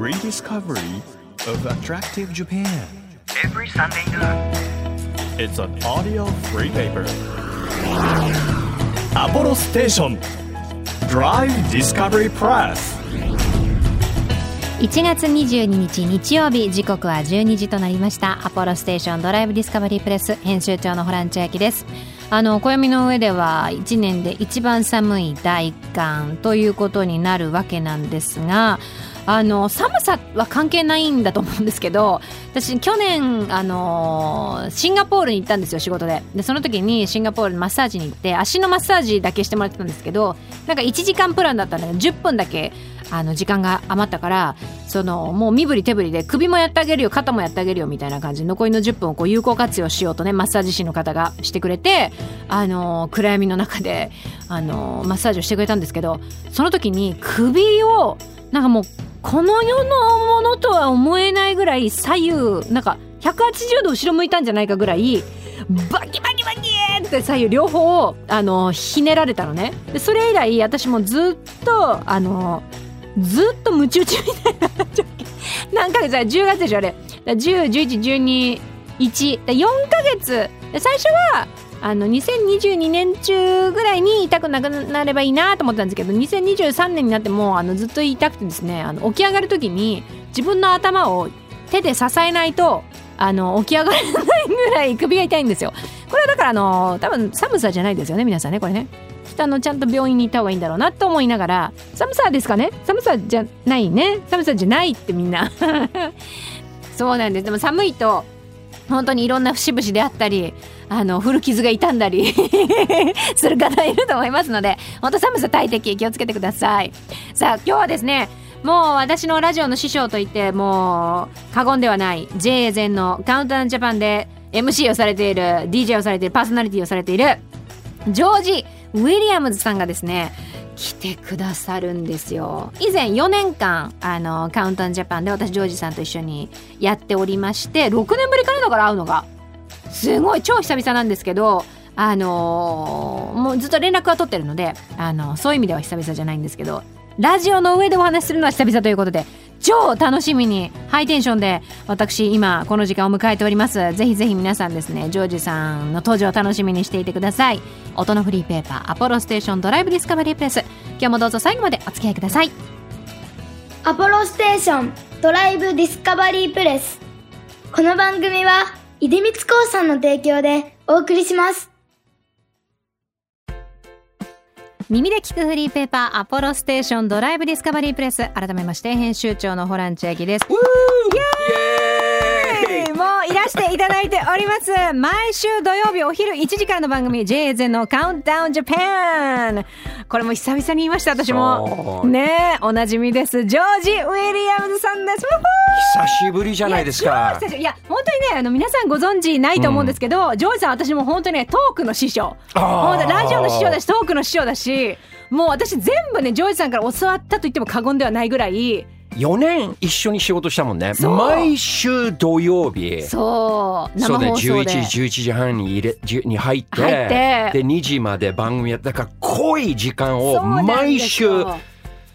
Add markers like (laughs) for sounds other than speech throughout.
Rediscovery of Attractive Japan. Every Sunday night. Is an audio free paper. アポロステーション Drive Discovery Press. 1月22日日曜日。時刻は12時となりました。アポロステーションドライブディスカバリープレス編集長のホランチャです。あの暦の上では1年で一番寒い大寒ということになるわけなんですがあの寒さは関係ないんだと思うんですけど私去年あのシンガポールに行ったんですよ仕事で。でその時にシンガポールマッサージに行って足のマッサージだけしてもらってたんですけどなんか1時間プランだったので10分だけあの時間が余ったからそのもう身振り手振りで首もやってあげるよ肩もやってあげるよみたいな感じ残りの10分をこう有効活用しようとねマッサージ師の方がしてくれてあの暗闇の中であのマッサージをしてくれたんですけどその時に首をなんかもうこの世のものとは思えないぐらい左右なんか180度後ろ向いたんじゃないかぐらいバキバキバキーって左右両方あのひねられたのね。でそれ以来私もずっとあのずっとムチ打ちみたいな何ヶ月だ10月でしょあれ。101112 1 4ヶ月。最初はあの2022年中ぐらいに痛くなくなればいいなと思ったんですけど2023年になってもあのずっと痛くてですねあの起き上がる時に自分の頭を手で支えないとあの起き上がれないぐらい首が痛いんですよ。これはだからあの多分寒さじゃないですよね皆さんねこれね。あのちゃんと病院に行った方がいいんだろうなと思いながら寒さですかね？寒さじゃないね。寒さじゃないってみんな。(laughs) そうなんです。でも寒いと本当にいろんな節々であったりあの古傷が傷んだり (laughs) する方いると思いますので本当寒さ大敵気をつけてください。さあ今日はですねもう私のラジオの師匠といってもう過言ではない JA 全のカウントダウンジャパンで MC をされている DJ をされているパーソナリティをされているジョージ・ウィリアムズさんがですね来てくださるんですよ。以前4年間あのカウントダウンジャパンで私ジョージさんと一緒にやっておりまして6年ぶりからだから会うのが。すごい超久々なんですけどあのーもうずっと連絡は取ってるのであのそういう意味では久々じゃないんですけどラジオの上でお話しするのは久々ということで超楽しみに。ハイテンションで私今この時間を迎えております。ぜひぜひ皆さんですねジョージさんの登場を楽しみにしていてください。音のフリーペーパーアポロステーションドライブディスカバリープレス。今日もどうぞ最後までお付き合いください。アポロステーションドライブディスカバリープレス。この番組は出光興産の提供でお送りします。耳で聞くフリーペーパーアポロステーションドライブディスカバリープレス。改めまして編集長のホラン千秋です。イエーイいらしていただいております。毎週土曜日お昼1時からの番組ゼのカウントダウンジャパンこれも久々に言いました私も。ねえおなじみです。ジョージ・ウィリアムズさんです。久しぶりじゃないですか。いや本当にねあの皆さんご存知ないと思うんですけど、ジョージさん私も本当にねトークの師匠。ラジオの師匠だしトークの師匠だしもう私全部ねジョージさんから教わったと言っても過言ではないぐらい4年一緒に仕事したもんね。そう。毎週土曜日。そう。生放送で。11時11時半に入れじに入って。で2時まで番組やってだから濃い時間を毎週よ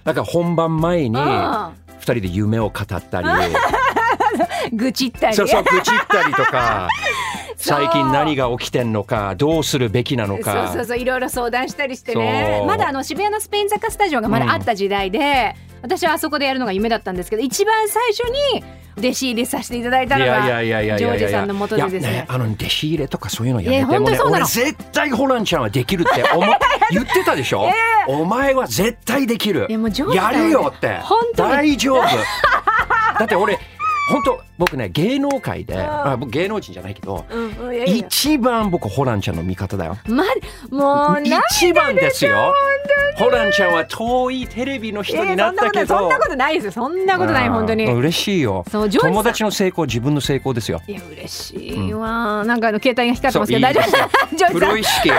なんか本番前にうん。2人で夢を語ったり。(laughs) 愚痴ったり。そうそう愚痴ったりとか。(laughs) そう。最近何が起きてんのかどうするべきなのそうかそうそういろいろ相談したりしてね。そう。まだあの渋谷のスペイン坂スタジオがまだあった時代で、私はあそこでやるのが夢だったんですけど一番最初に弟子入りさせていただいたのいやいやがジョージさんのもとでです。いやねあの弟子入れとかそういうのやいやめてね本当にそうなの？俺絶対ホランちゃんはできるって思っ言ってたでしょ、(laughs) お前は絶対できる。いやるよって。大丈夫。(laughs) だって俺本当僕ね芸能界で、あ僕芸能人じゃないけどうんうんいやいや。一番僕ホランちゃんの味方だよ。まもうな一番ですよ。ホランちゃんは遠いテレビの人になったけど。そんなことないですよ。そんなことない本当に。うん嬉しいよ。そうジョージさん。友達の成功自分の成功ですよ。いや嬉しいわ、なんかあの携帯が光ってますけど大丈夫ですか？ジョージさん。プロ意識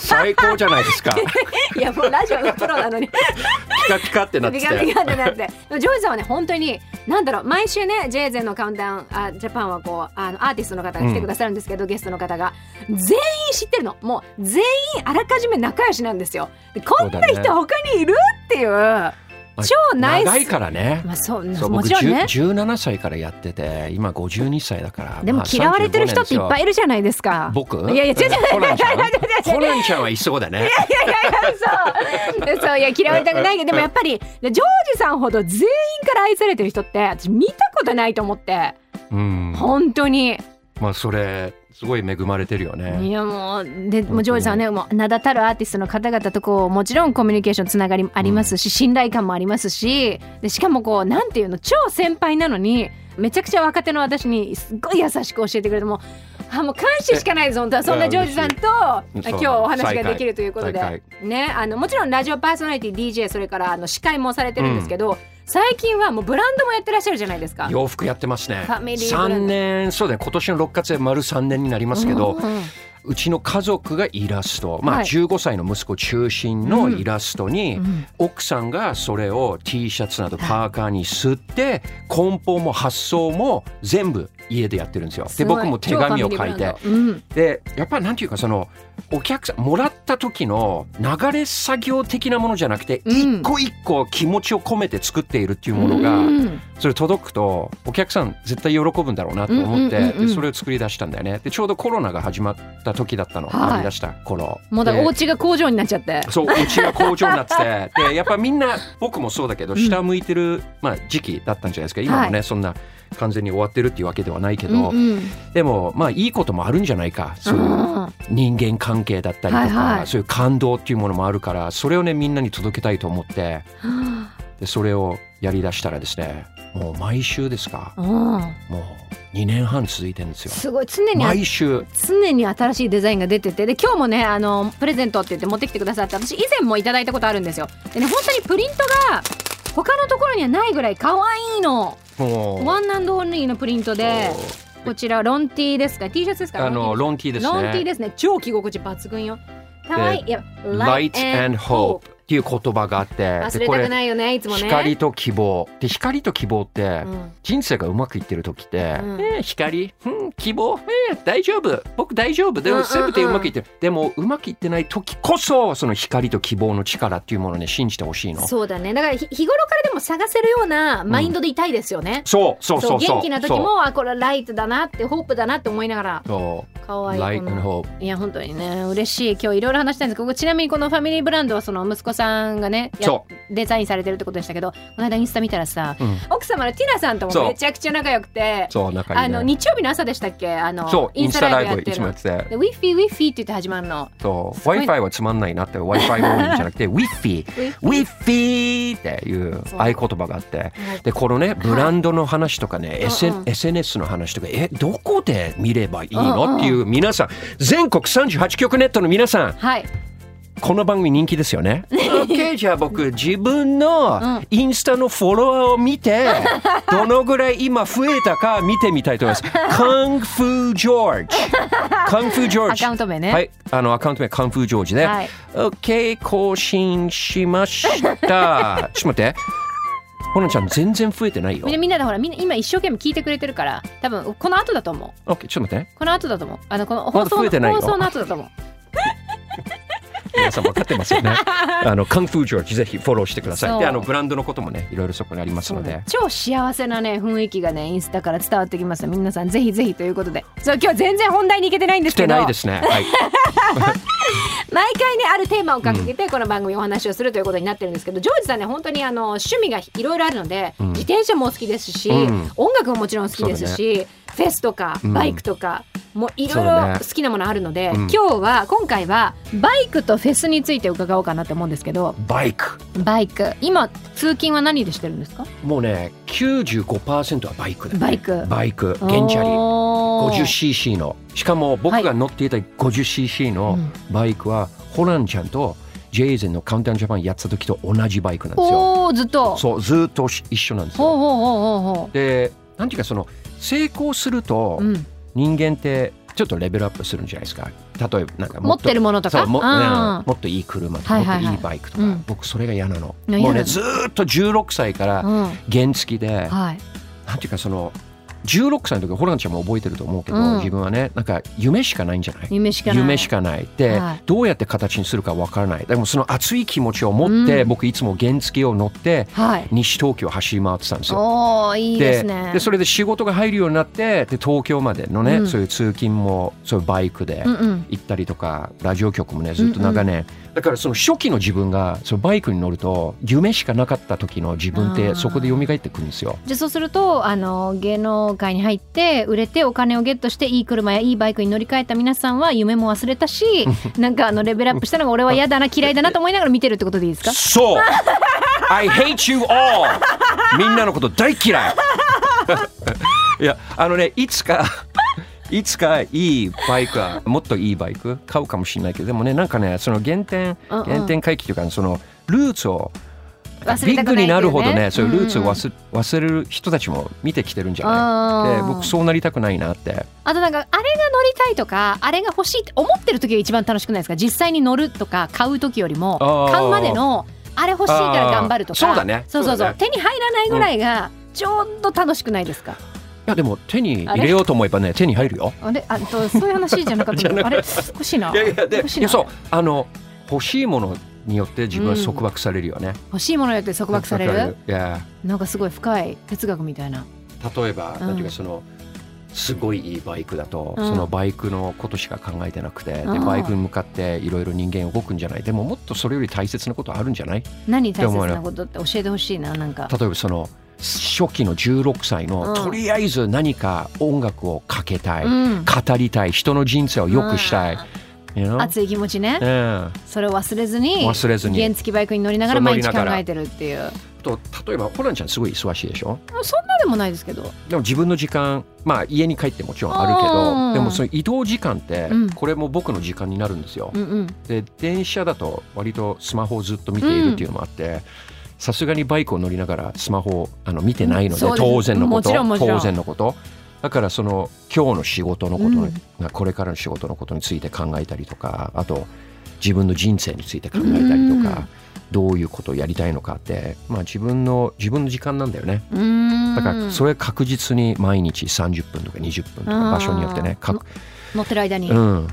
最高じゃないですか。(laughs) いやもうラジオのプロなのに。ピカピカってなってて。ビカビカってなって。でもジョージさんはね本当になんだろう毎週ね J ゼのカウントダウンあジャパンはこうあのアーティストの方が来てくださるんですけど、ゲストの方が。全員知ってるの。もう全員あらかじめ仲良しなんですよ。でこんな人他にいるっていう超ナイス。長いからね。まあそうもちろんね。10 17歳からやってて今52歳だから。でもまあ嫌われてる人っていっぱいいいるじゃないですか。僕？いやいや違う違う。(laughs) 違う違う違うコナンちゃんはいそうだねそう。そういや嫌われたくないけどでもやっぱりでジョージさんほど全員から愛されてる人って私見たことないと思って。うん。本当に。まあそれすごい恵まれてるよね。いやもうでもうジョージさんはねもう名だたるアーティストの方々とこうもちろんコミュニケーションつながりありますし、信頼感もありますしでしかもこうなんていうの超先輩なのにめちゃくちゃ若手の私にすっごい優しく教えてくれてもうあもう感謝しかないです本当は。そんなジョージさんと今日お話ができるということで。再ねあのもちろんラジオパーソナリティ DJ それからあの司会もされてるんですけど、最近はもうブランドもやってらっしゃるじゃないですか。洋服やってますねファミリーブランド。3年そうだね今年の6月で丸3年になりますけど、うんうんうちの家族がイラスト、まあ、はい。15歳の息子中心のイラストに、うん奥さんがそれを T シャツなどパーカーに吸って梱包も発送も全部家でやってるんですよ。で僕も手紙を書いて。うん。でやっぱりなんていうかそのお客さんもらった時の流れ作業的なものじゃなくて、うん。一個一個気持ちを込めて作っているっていうものが、うんそれ届くとお客さん絶対喜ぶんだろうなと思って、うんうんうんうん。でそれを作り出したんだよね。でちょうどコロナが始まった時だったの、はい。やり出した頃。でもうだからお家が工場になっちゃって。そううちが工場になってて。(laughs) でやっぱみんな僕もそうだけど下向いてる、まあ、時期だったんじゃないですか。今もね、はそんな完全に終わってるっていうわけではないけど、うんうん。でもまあいいこともあるんじゃないか。そういううん。人間関係だったりとか、はいはい。そういう感動っていうものもあるからそれをねみんなに届けたいと思ってでそれをやりだしたらですねもう毎週ですかうん。もう2年半続いてるんですよ。すごい常に毎週。常に新しいデザインが出ててで今日もねあのプレゼントって言って持ってきてくださって私以前もいただいたことあるんですよ。でね本当にプリントが他のところにはないぐらい可愛いのワンアンドオンリーのプリントでこちらロンティーですか？T シャツですか？あのロンティー。ですね。ロンティーですね。超着心地抜群よ。可愛いいや Light and Hope っていう言葉があって忘れたくないよねいつもね。光と希望。で光と希望ってうん。人生がうまくいってる時って、うん。えー光、うん、希望、えー大丈夫？僕大丈夫？でうんうんうん。も全てうまくいってる、でもうまくいってない時こそその光と希望の力っていうものをね信じてほしいの。そうだね。だからひ日頃からでも探せるようなマインドでいたいですよね、そうそうそうそう。元気な時もあこれライトだなってホープだなって思いながらそう。可愛い Hope いや本当にね嬉しい。今日いろいろ話したんですけどちなみにこのファミリーブランドはその息子さんがねデザインされてるってことでしたけどこの間インスタ見たらさ、うん。奥様のティナさんともめちゃくちゃ仲良くてあの日曜日の朝でしたっけ？あのそうインスタライブいやってるの。つもやっててでウィッフィーウィッフィーって言って始まるの。そう。Wi-Fi はつまんないなって。Wi-Fi も多いんじゃなくて (laughs) Wi-Fi Wi-Fi っていう合言葉があって。はい。でこのねブランドの話とかね、うん SN うん。SNS の話とかえどこで見ればいいの？っていう皆さん。全国38局ネットの皆さん。はいこの番組人気ですよね。OK じゃあ僕自分のインスタのフォロワーを見て (laughs) どのぐらい今増えたか見てみたいと思います。(laughs) カンフージョージ。カンフージョージアカウント名ね。はい。あのアカウント名カンフージョージで、はい。OK 更新しました。(laughs) ちょっと待って。ほのちゃん全然増えてないよ。みんなみんなでほらみんな今一生懸命聞いてくれてるから多分この後だと思う。OK ちょっと待って。この後だと思う。あのこの放送の放送の後だと思う皆さん分かってますよね。(laughs) あのカンフージョージぜひフォローしてください。であのブランドのこともねいろいろそこにありますので。超幸せなね雰囲気がねインスタから伝わってきます皆さんぜひぜひということで。そう今日全然本題に行けてないんですけど。ないですね。はい。(laughs) 毎回ねあるテーマを掲げてこの番組お話をするということになってるんですけど、ジョージさんね本当にあの趣味がいろいろあるので、ん。自転車も好きですし、うん。音楽ももちろん好きですし、フェスとかうん。バイクとか、もういろいろ好きなものあるので、うん。今日は今回はバイクとフェスについて伺おうかなと思うんですけど。バイク。バイク。今通勤は何でしてるんですか？もうね95%はバイクだね。バイク。バイク。原チャリ。おー 50cc の。しかも僕が乗っていた 50cc のバイクは、ホランちゃんとジェイゼンのカウンタージャパンやってた時と同じバイクなんですよ。ずっと。そうずっと一緒なんですよ。ほうほうほうほうほでなんていうかその成功するとう、うん、人間ってちょっとレベルアップするんじゃないですか。例えばなんか持ってるものとか？も,、っといい車とか、はいはいはい。もっといいバイクとか、うん。僕それが嫌なの。もうねずーっと16歳からうん。原付で、はい。なんていうかその16歳の時ホランちゃんも覚えてると思うけど、うん。自分はねなんか夢しかないんじゃない？夢しかない。夢しかない。で、はい。どうやって形にするかわからない。でもその熱い気持ちを持って、うん。僕いつも原付を乗ってはい。西東京走り回ってたんですよ。いいですね。でそれで仕事が入るようになってで東京までのね、うん。そういう通勤もそういうバイクでうんうん。行ったりとか、ラジオ局もねずっと長年、だからその初期の自分がそのバイクに乗ると夢しかなかった時の自分ってそこで蘇ってくるんですよ。じゃあそうするとあの芸能界に入って売れてお金をゲットしていい車やいいバイクに乗り換えた皆さんは夢も忘れたし (laughs) なんかあのレベルアップしたのが俺は嫌だな嫌いだなと思いながら見てるってことでいいですか？そう。I hate you all. みんなのこと大嫌い。(laughs) いやあのねいつかいつかいいバイクはもっといいバイク？買うかもしれないけどでもねなんかねその原点うんうん。原点回帰というかそのルーツを忘ビッグになるほどねそういうルーツをうんうん忘,、忘れる人たちも見てきてるんじゃない？で僕そうなりたくないなって。あとなんかあれが乗りたいとかあれが欲しいって思ってる時が一番楽しくないですか？実際に乗るとか買う時よりも買うまでのあれ欲しいから頑張るとか。そうだね。そうそうそう。ね。手に入らないぐらいがちょうど楽しくないですか、いやでも手に入れようと思えばね手に入るよ。あれ？あとそういう話じゃなかった (laughs) あれ？欲しいな。いやいやで欲しいな。いやそう。あの欲しいものによって自分は束束されるよね、欲しいものによって束縛される？いやなんかすごい深い哲学みたいな。例えば、うん。なんていうかそのすごいいいバイクだと、うん。そのバイクのことしか考えてなくて、うん。でバイクに向かっていろいろ人間動くんじゃない。でももっとそれより大切なことあるんじゃない？何大切なことって教えてほしいななんか。例えばその初期の16歳の、うん。とりあえず何か音楽をかけたい、うん。語りたい人の人生を良くしたい、you know？熱い気持ちね。うんそれを忘れずに忘れずに。原付バイクに乗りながら毎日考えてるっていう。と例えばホランちゃんすごい忙しいでしょ？そんなでもないですけど。でも自分の時間まあ家に帰ってもちろんあるけうん。どでもその移動時間ってうん。これも僕の時間になるんですよ。うんうん。で電車だと割とスマホをずっと見ているっていうのもあってさすがにバイクを乗りながらスマホをあの見てないのでです。当然のこと当然のこと。だからその今日の仕事のこと、うんこれからの仕事のことについて考えたりとかあと自分の人生について考えたりとか、どういうことをやりたいのかって、まあ、自分の自分の時間なんだよね。うーん。だからそれ確実に毎日30分とか20分とか場所によってね乗ってる間に、うん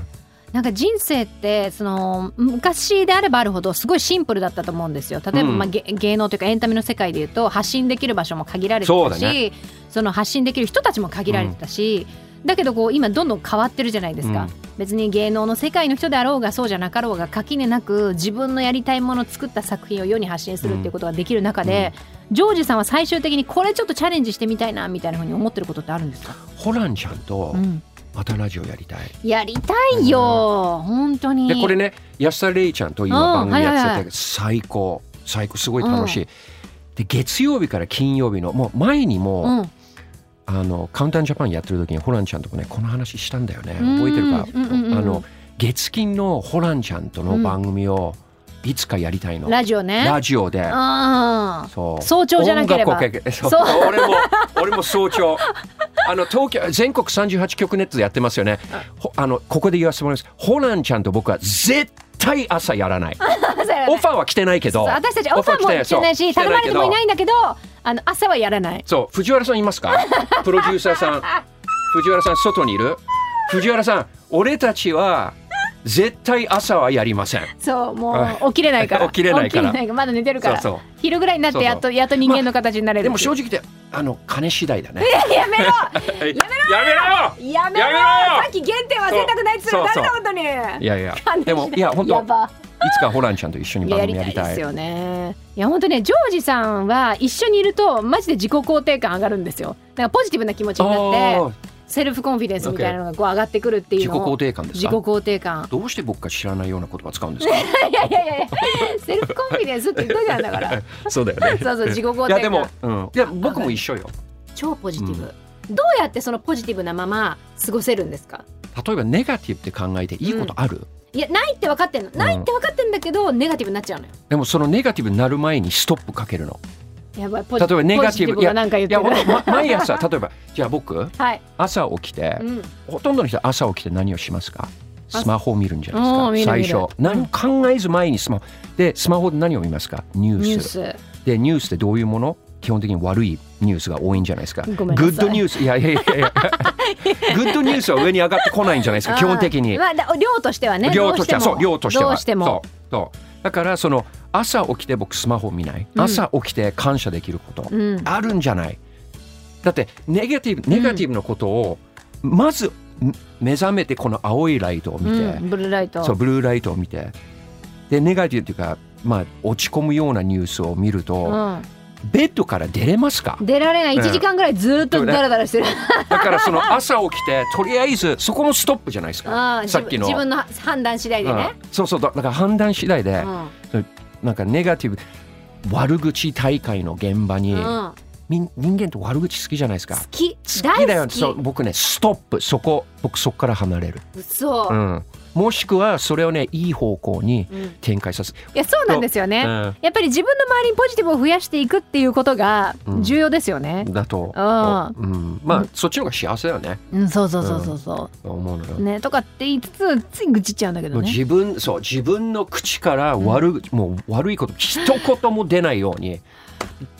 なんか人生ってその昔であればあるほどすごいシンプルだったと思うんですよ。例えば、うん。まあ、げ芸能というかエンタメの世界でいうと発信できる場所も限られてそうたしだね。その発信できる人たちも限られてたし、だけどこう今どんどん変わってるじゃないですか、うん。別に芸能の世界の人であろうがそうじゃなかろうが垣根なく自分のやりたいものを作った作品を世に発信するっていうことができる中で、ジョージさんは最終的にこれちょっとチャレンジしてみたいなみたいなふうに思ってることってあるんですか、ホランちゃんとうん、またラジオやりたい。やりたいよ、本当に。でこれね安田レイちゃんと今うん。番組やってて、はいはいはい。最高。最高。すごい楽しい。で月曜日から金曜日のもう前にも、うん。あのカウンタージャパンやってる時にホランちゃんとかねこの話したんだよね。うん。覚えてるか、うんうんうん。あの月金のホランちゃんとの番組をいつかやりたいの、ラジオね。ラジオで。あそう。早朝じゃなければ。音楽をかけそう。そう。俺も俺も早朝。(laughs) あの東京全国38局ネットでやってますよね。ほあのここで言わせてもらいます。ホランちゃんと僕は絶対朝やらない。(laughs) あオファーは来てないけど。私たちオファーも来てないし頼まれてもいないいんだけどあの朝はやらない。そう。藤原さんいますか？(laughs) プロデューサーさん。藤原さん外にいる？藤原さん俺たちは絶対朝はやりません。そうもう (laughs) 起きれないから。起きれないから。まだ寝てるから。昼ぐらいになってやっとやっと人間の形になれるでも正直言ってあの金次第だね。(laughs) やめろ！やめろ！やめろ！やめろ！さっき原点忘れたくないっつったら本当に？いやいや。でもいや本当いつかホランちゃんと一緒に番やりたいで組やりたい。すよねいや本当ねジョージさんは一緒にいるとマジで自己肯定感上がるんですよ。だからポジティブな気持ちになってセルフコンフィデンスみたいなのがこう上がってくるっていう自己肯定感ですか？自己肯定感。どうして僕が知らないような言葉使うんですか？(laughs) いやいやいやいやセルフコンフィデンスって言ったじゃんだから。(laughs) そうだよね。そうそう自己肯定感。いやでも、うん、いや僕も一緒よ。超ポジティブ、どうやってそのポジティブなまま過ごせるんですか？例えばネガティブって考えていいことある、いやないって分かってんの。ないって分かってんだけど、ネガティブになっちゃうのよ。でもそのネガティブになる前にストップかけるのやばいポ例えばネガティブポジがなんか言ってる。いやま毎朝 (laughs) 例えばじゃあ僕はい、朝起きて、うん、ほとんどの人朝起きて何をしますか？スマホを見るんじゃうんないですか？最初。何も考えず前にスマホ。でスマホで何を見ますか？ニュース。ニュース。でニュースってどういうもの？基本的に悪いニュースが多いんじゃないですか？グッドニュース。いやいやいやいや。(laughs) グッドニュースは上に上がってこないんじゃないですか？(laughs) 基本的に。まあ、だ量としてはね量としてはそう量としてはどうしても。そう。そう。だからその朝起きて僕スマホ見ない、うん。朝起きて感謝できること、うん。あるんじゃない。だってネガティブネガティブなことを、まずん目覚めてこの青いライトを見て、うん、ブルーライト。そうブルーライトを見て。でネガティブっていうかまあ落ち込むようなニュースを見ると、ベッドから出れますか？うん、出られない。うん。1時間ぐらいずっとダラダラしてる、だからその朝起きてとりあえずそこもストップじゃないですあかあさっきの。自分の判断次第でね、うん。そうそうだだから判断次第で、うんなんかネガティブ悪口大会の現場に、うん。人間って悪口好きじゃないですか。好き。好きだよ。そう僕ねストップ。そこ僕そこから離れる、嘘、うん、もしくはそれをねいい方向にうん。展開させいやそうなんですよね、うん。やっぱり自分の周りにポジティブを増やしていくっていうことがうん。重要ですよね、だと、あうん、まあ、そっちの方が幸せだよね。うん、そうそうそうそうそ思うのよ、う、ねとかって言いつつつい愚痴っちゃうんだけどね。自分そう自分の口から悪,、もう悪いこと一言も出ないように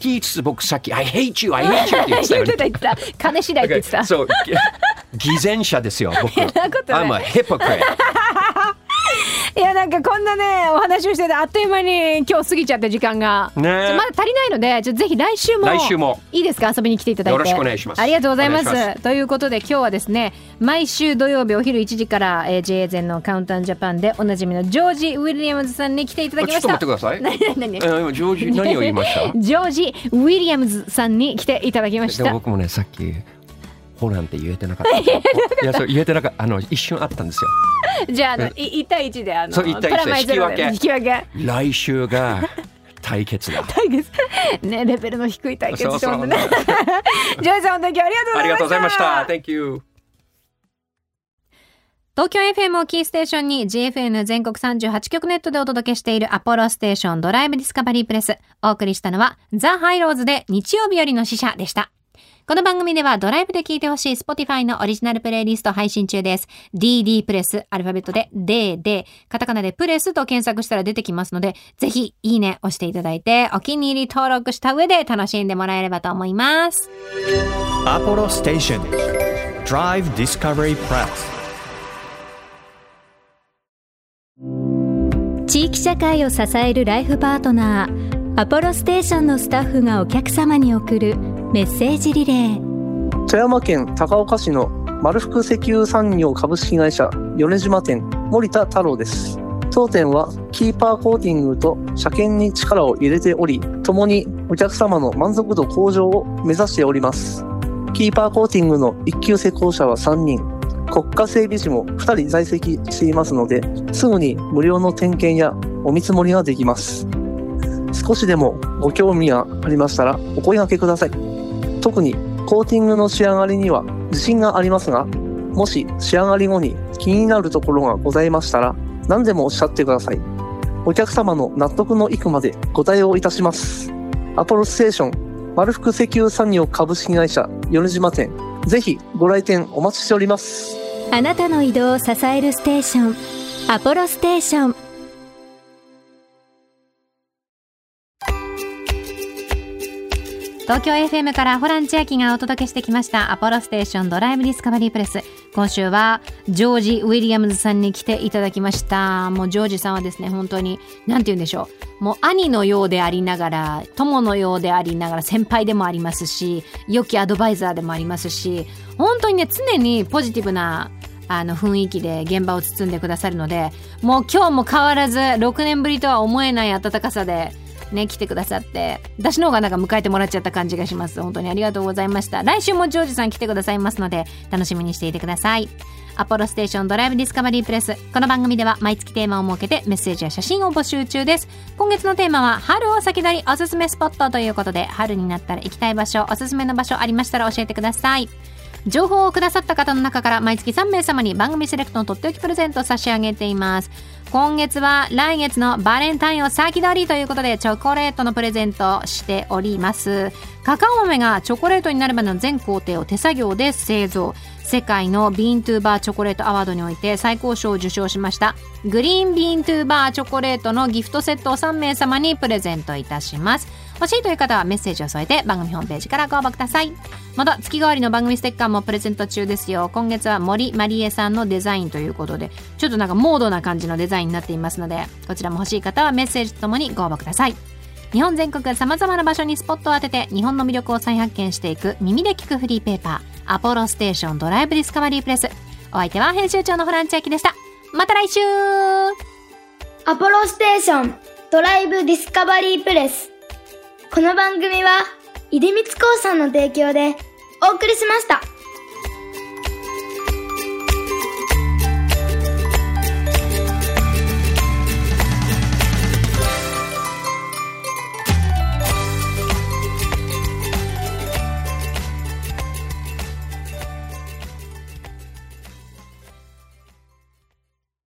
言いつつ僕さっき「I hate you I hate you」って言ってた言よ。(laughs) ねってた言ってた。金次第って言ってた。そう偽善者ですよ僕。(laughs) I'm a hypocrite いやなんかこんなねお話をしててあっという間に今日過ぎちゃって時間が、ね。まだ足りないのでちょぜひ来週も来週も。いいですか？遊びに来ていただいて。よろしくお願いします。ありがとうございます。ということで今日はですね毎週土曜日お昼1時から、えー、JA 全のカウンタージャパンでおなじみのジョージ・ウィリアムズさんに来ていただきちょっとました待ってください。何何えー今ジョージ何を言いました？(laughs) ジョージ・ウィリアムズさんに来ていただきました。僕もねさっきホランって言えてなかった (laughs) いやそう言えてなかった。あの一瞬あったんですよ。じゃああのい1対1であのそう一対一でプラマイゼロで引引き分け。来週が対決だ。(laughs) 対決。ねレベルの低い対決そうそう。ね (laughs) ジョージさん本当に今日あありがとうございました。Thank Thank you 東京 FM をキーステーションに GFN 全国38局ネットでお届けしているアポロステーションドライブディスカバリープレス。お送りしたのはザ・ハイローズで日曜日よりの使者でした。この番組ではドライブで聴いてほしい Spotify のオリジナルプレイリスト配信中です。DD プレス、アルファベットで D で、カタカナでプレスと検索したら出てきますので、ぜひいいね押していただいて、お気に入り登録した上で楽しんでもらえればと思います。Apollo Station Drive Discovery Press 地域社会を支えるライフパートナーアポロステーションのスタッフがお客様に送るメッセージリレー。富山県高岡市の丸福石油産業株式会社米島店森田太郎です。当店はキーパーコーティングと車検に力を入れており共にお客様の満足度向上を目指しております。キーパーコーティングの一級施工者は3人。国家整備士も2人在籍していますのですぐに無料の点検やお見積もりができます。少しでもご興味がありましたらお声掛けください。特にコーティングの仕上がりには自信がありますが、もし仕上がり後に気になるところがございましたら、何でもおっしゃってください。お客様の納得のいくまでご対応いたします。アポロステーション、丸福石油産業株式会社米島店、ぜひご来店お待ちしております。あなたの移動を支えるステーションアポロステーション東京 FM からホラン千秋がお届けしてきましたアポロステーションドライブディスカバリープレス。今週はジョージ・ウィリアムズさんに来ていただきました。もうジョージさんはですね本当に何て言うんでしょう。もう兄のようでありながら友のようでありながら先輩でもありますし良きアドバイザーでもありますし本当にね常にポジティブなあの雰囲気で現場を包んでくださるのでもう今日も変わらず6年ぶりとは思えない温かさでね、来てくださって、私の方がなんか迎えてもらっちゃった感じがします。本当にありがとうございました。来週もジョージさん来てくださいますので、楽しみにしていてください。アポロステーションドライブディスカバリープレス。この番組では毎月テーマを設けてメッセージや写真を募集中です。今月のテーマは、春を先取りおすすめスポットということで、春になったら行きたい場所、おすすめの場所ありましたら教えてください。情報をくださった方の中から毎月3名様に番組セレクトのとっておきプレゼントを差し上げています。今月は来月のバレンタインを先取りということでチョコレートのプレゼントをしております。カカオ豆がチョコレートになるまでの全工程を手作業で製造。世界の bean to bar チョコレートアワードにおいて最高賞を受賞しました green bean to bar チョコレートのギフトセットを3名様にプレゼントいたします欲しいという方はメッセージを添えて番組ホームページからご応募ください。また月替わりの番組ステッカーもプレゼント中ですよ。今月は森まりえさんのデザインということでちょっとなんかモードな感じのデザインになっていますのでこちらも欲しい方はメッセージとともにご応募ください。日本全国さまざまな場所にスポットを当てて日本の魅力を再発見していく耳で聞くフリーペーパーアポロステーションドライブディスカバリープレス。お相手は編集長のホラン千秋でした。また来週。アポロステーションドライブディスカバリープレス。この番組は、出光興産の提供でお送りしました。